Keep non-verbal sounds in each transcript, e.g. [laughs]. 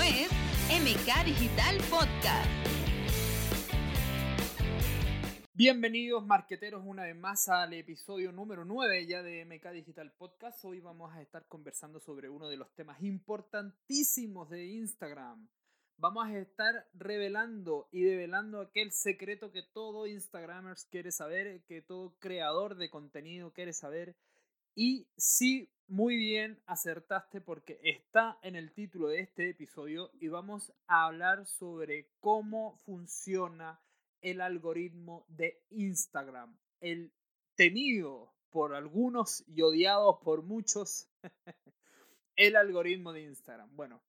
Es MK Digital Podcast. Bienvenidos marqueteros una vez más al episodio número 9 ya de MK Digital Podcast. Hoy vamos a estar conversando sobre uno de los temas importantísimos de Instagram. Vamos a estar revelando y develando aquel secreto que todo Instagramers quiere saber, que todo creador de contenido quiere saber. Y sí, muy bien acertaste porque está en el título de este episodio y vamos a hablar sobre cómo funciona el algoritmo de Instagram. El temido por algunos y odiado por muchos, [laughs] el algoritmo de Instagram. Bueno,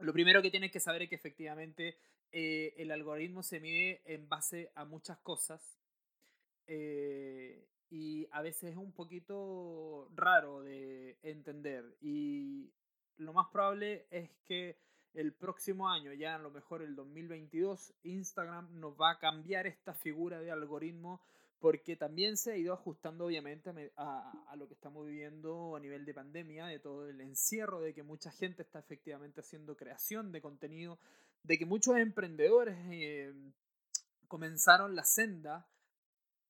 lo primero que tienes que saber es que efectivamente eh, el algoritmo se mide en base a muchas cosas. Eh, y a veces es un poquito raro de entender. Y lo más probable es que el próximo año, ya a lo mejor el 2022, Instagram nos va a cambiar esta figura de algoritmo porque también se ha ido ajustando obviamente a, lo que estamos viviendo a nivel de pandemia, de todo el encierro, de que mucha gente está efectivamente haciendo creación de contenido, de que muchos emprendedores eh, comenzaron la senda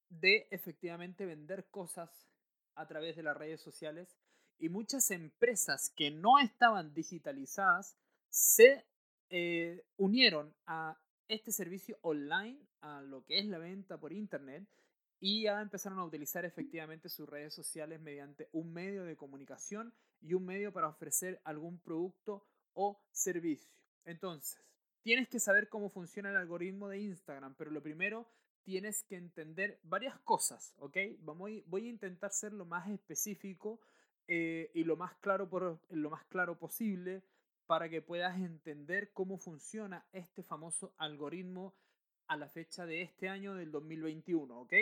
de efectivamente vender cosas a través de las redes sociales y muchas empresas que no estaban digitalizadas se eh, unieron a este servicio online, a lo que es la venta por internet, y ya empezaron a utilizar efectivamente sus redes sociales mediante un medio de comunicación y un medio para ofrecer algún producto o servicio. Entonces, tienes que saber cómo funciona el algoritmo de Instagram, pero lo primero tienes que entender varias cosas, ¿ok? Vamos, voy a intentar ser lo más específico eh, y lo más, claro por, lo más claro posible para que puedas entender cómo funciona este famoso algoritmo a la fecha de este año del 2021, ¿ok?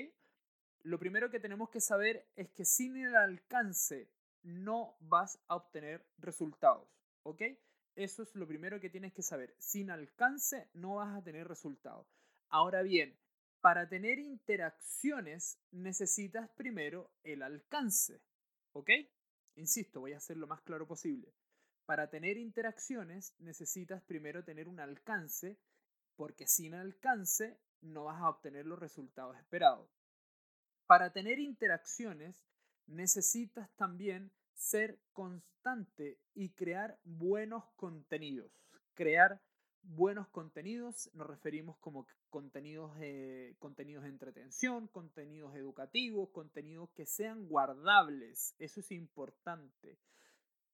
Lo primero que tenemos que saber es que sin el alcance no vas a obtener resultados, ¿ok? Eso es lo primero que tienes que saber. Sin alcance no vas a tener resultados. Ahora bien, para tener interacciones necesitas primero el alcance, ¿ok? Insisto, voy a hacer lo más claro posible. Para tener interacciones necesitas primero tener un alcance, porque sin alcance no vas a obtener los resultados esperados. Para tener interacciones necesitas también ser constante y crear buenos contenidos. Crear buenos contenidos nos referimos como contenidos, contenidos de entretención, contenidos educativos, contenidos que sean guardables. Eso es importante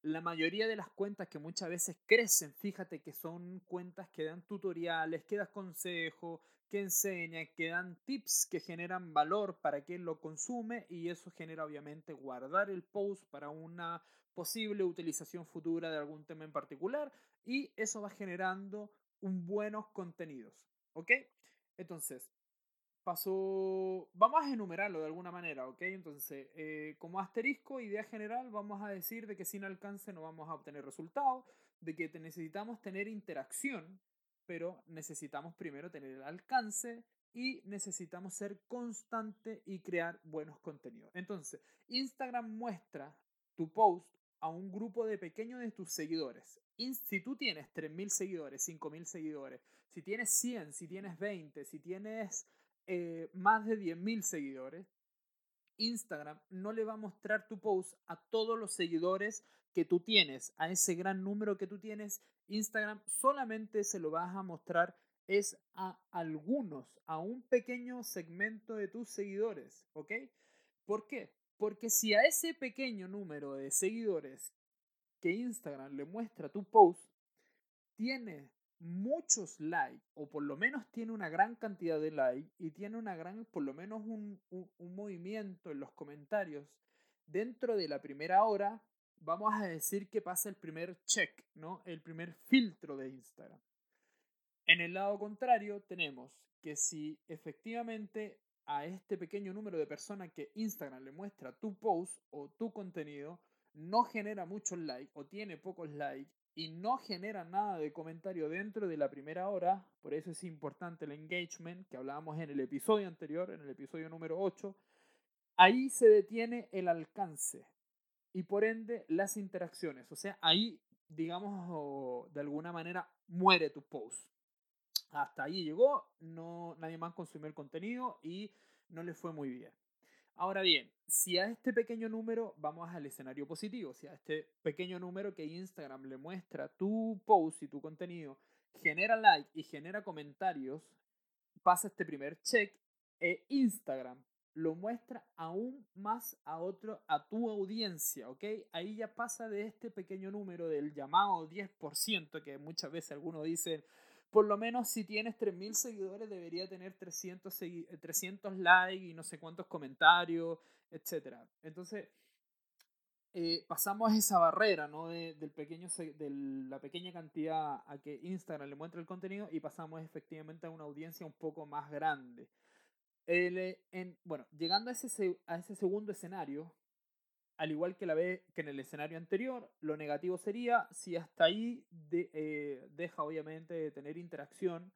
la mayoría de las cuentas que muchas veces crecen, fíjate que son cuentas que dan tutoriales, que dan consejos, que enseñan, que dan tips que generan valor para quien lo consume y eso genera obviamente guardar el post para una posible utilización futura de algún tema en particular y eso va generando un buenos contenidos, ¿ok? Entonces, Paso, vamos a enumerarlo de alguna manera, ¿ok? Entonces, eh, como asterisco, idea general, vamos a decir de que sin alcance no vamos a obtener resultados, de que necesitamos tener interacción, pero necesitamos primero tener el alcance y necesitamos ser constante y crear buenos contenidos. Entonces, Instagram muestra tu post a un grupo de pequeños de tus seguidores. Si tú tienes 3.000 seguidores, 5.000 seguidores, si tienes 100, si tienes 20, si tienes eh, más de 10.000 seguidores, Instagram no le va a mostrar tu post a todos los seguidores que tú tienes, a ese gran número que tú tienes. Instagram solamente se lo vas a mostrar es a algunos, a un pequeño segmento de tus seguidores, ¿ok? ¿Por qué? Porque si a ese pequeño número de seguidores que Instagram le muestra tu post, tiene muchos likes, o por lo menos tiene una gran cantidad de likes y tiene una gran, por lo menos un, un, movimiento en los comentarios, dentro de la primera hora, vamos a decir que pasa el primer check, ¿no? El primer filtro de Instagram. En el lado contrario, tenemos que si efectivamente a este pequeño número de personas que Instagram le muestra tu post o tu contenido, no genera muchos likes o tiene pocos likes y no genera nada de comentario dentro de la primera hora, por eso es importante el engagement que hablábamos en el episodio anterior, en el episodio número 8, ahí se detiene el alcance y por ende las interacciones, o sea, ahí digamos, de alguna manera muere tu post. Hasta ahí llegó, no, nadie más consumió el contenido y no le fue muy bien. Ahora bien, si a este pequeño número, vamos al escenario positivo, si a este pequeño número que Instagram le muestra tu post y tu contenido, genera like y genera comentarios, pasa este primer check, e Instagram lo muestra aún más a otro, a tu audiencia, ¿ok? Ahí ya pasa de este pequeño número del llamado 10%, que muchas veces algunos dicen, por lo menos si tienes 3.000 seguidores debería tener 300, 300 likes y no sé cuántos comentarios, etc. Entonces, eh, pasamos esa barrera ¿no? de, del pequeño, de la pequeña cantidad a que Instagram le muestra el contenido y pasamos efectivamente a una audiencia un poco más grande. El, en, bueno, llegando a ese, a ese segundo escenario, al igual que la ve que en el escenario anterior, lo negativo sería si hasta ahí eh, deja obviamente de tener interacción,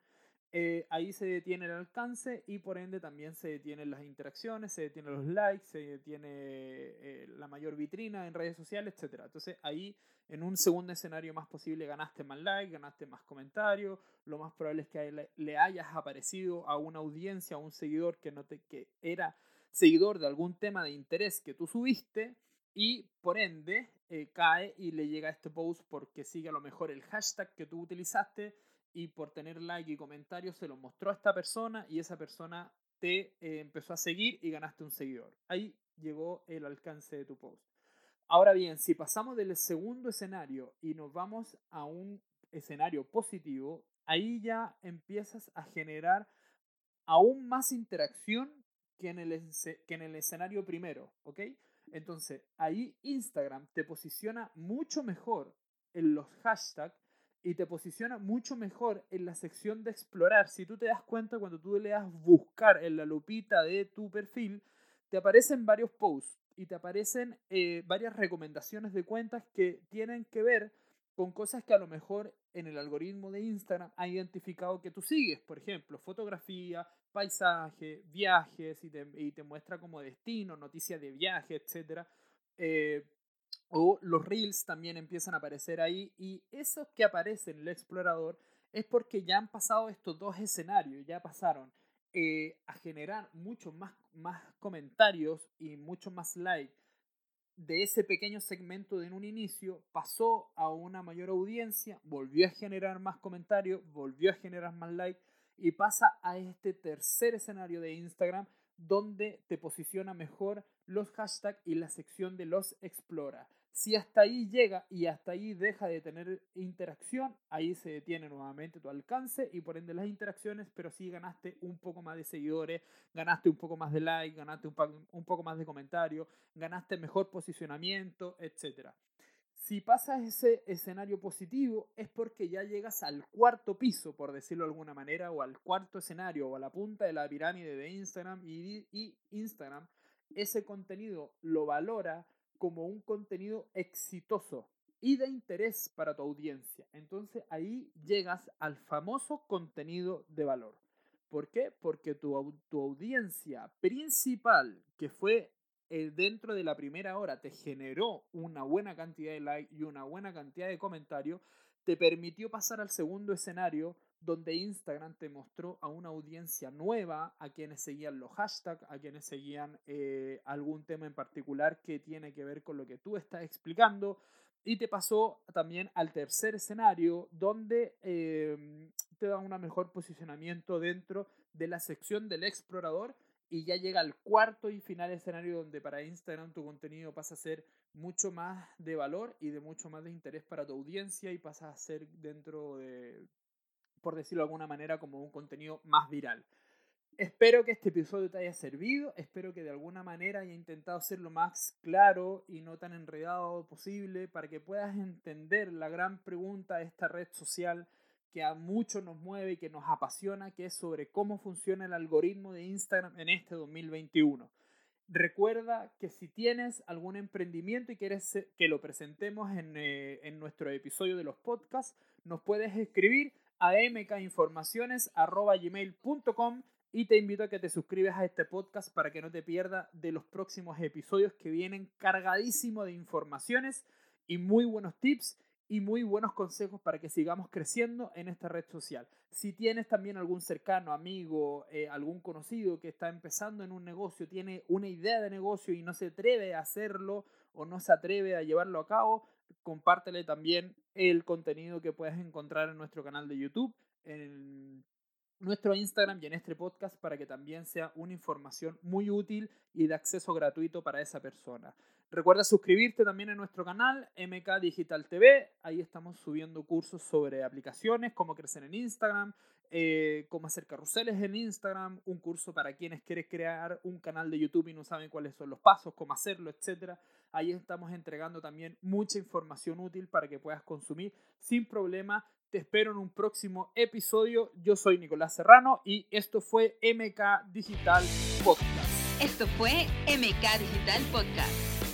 eh, ahí se detiene el alcance y por ende también se detienen las interacciones, se detienen los likes, se detiene eh, la mayor vitrina en redes sociales, etc. Entonces ahí en un segundo escenario más posible ganaste más likes, ganaste más comentarios, lo más probable es que le hayas aparecido a una audiencia, a un seguidor que, no te, que era seguidor de algún tema de interés que tú subiste y por ende eh, cae y le llega este post porque sigue a lo mejor el hashtag que tú utilizaste y por tener like y comentarios se lo mostró a esta persona y esa persona te eh, empezó a seguir y ganaste un seguidor. Ahí llegó el alcance de tu post. Ahora bien, si pasamos del segundo escenario y nos vamos a un escenario positivo, ahí ya empiezas a generar aún más interacción que en el, que en el escenario primero, ¿ok? Entonces, ahí Instagram te posiciona mucho mejor en los hashtags y te posiciona mucho mejor en la sección de explorar. Si tú te das cuenta, cuando tú le das buscar en la lupita de tu perfil, te aparecen varios posts y te aparecen eh, varias recomendaciones de cuentas que tienen que ver con cosas que a lo mejor en el algoritmo de Instagram ha identificado que tú sigues. Por ejemplo, fotografía, paisaje, viajes y te, y te muestra como destino, noticias de viaje, etc. Eh, o los reels también empiezan a aparecer ahí y esos que aparecen en el explorador es porque ya han pasado estos dos escenarios, ya pasaron eh, a generar muchos más, más comentarios y mucho más likes de ese pequeño segmento de un inicio, pasó a una mayor audiencia, volvió a generar más comentarios, volvió a generar más likes y pasa a este tercer escenario de Instagram donde te posiciona mejor los hashtags y la sección de los explora. Si hasta ahí llega y hasta ahí deja de tener interacción, ahí se detiene nuevamente tu alcance y por ende las interacciones, pero sí ganaste un poco más de seguidores, ganaste un poco más de like, ganaste un, poco más de comentarios, ganaste mejor posicionamiento, etc. Si pasas ese escenario positivo es porque ya llegas al cuarto piso, por decirlo de alguna manera, o al cuarto escenario, o a la punta de la pirámide de Instagram y, y Instagram, ese contenido lo valora como un contenido exitoso y de interés para tu audiencia. Entonces ahí llegas al famoso contenido de valor. ¿Por qué? Porque tu, tu audiencia principal, que fue eh, dentro de la primera hora, te generó una buena cantidad de likes y una buena cantidad de comentarios, te permitió pasar al segundo escenario donde Instagram te mostró a una audiencia nueva, a quienes seguían los hashtags, a quienes seguían eh, algún tema en particular que tiene que ver con lo que tú estás explicando. Y te pasó también al tercer escenario, donde em, te da un mejor posicionamiento dentro de la sección del explorador. Y ya llega al cuarto y final escenario donde para Instagram tu contenido pasa a ser mucho más de valor y de mucho más de interés para tu audiencia y pasa a ser dentro de, por decirlo de alguna manera, como un contenido más viral. Espero que este episodio te haya servido, espero que de alguna manera haya intentado ser lo más claro y no tan enredado posible para que puedas entender la gran pregunta de esta red social que a muchos nos mueve y que nos apasiona, que es sobre cómo funciona el algoritmo de Instagram en este 2021. Recuerda que si tienes algún emprendimiento y quieres que lo presentemos en, eh, en nuestro episodio de los podcasts, nos puedes escribir a mkinformaciones.gmail.com y te invito a que te suscribas a este podcast para que no te pierdas de los próximos episodios que vienen cargadísimo de informaciones y muy buenos tips y muy buenos consejos para que sigamos creciendo en esta red social. Si tienes también algún cercano, amigo, eh, algún conocido que está empezando en un negocio, tiene una idea de negocio y no se atreve a hacerlo o no se atreve a llevarlo a cabo, compártele también el contenido que puedes encontrar en nuestro canal de YouTube, en nuestro Instagram y en este podcast para que también sea una información muy útil y de acceso gratuito para esa persona. Recuerda suscribirte también a nuestro canal MK Digital TV. Ahí estamos subiendo cursos sobre aplicaciones, cómo crecer en Instagram, eh, cómo hacer carruseles en Instagram, un curso para quienes quieren crear un canal de YouTube y no saben cuáles son los pasos, cómo hacerlo, etc. Ahí estamos entregando también mucha información útil para que puedas consumir sin problema. Te espero en un próximo episodio. Yo soy Nicolás Serrano y esto fue MK Digital Podcast. Esto fue MK Digital Podcast.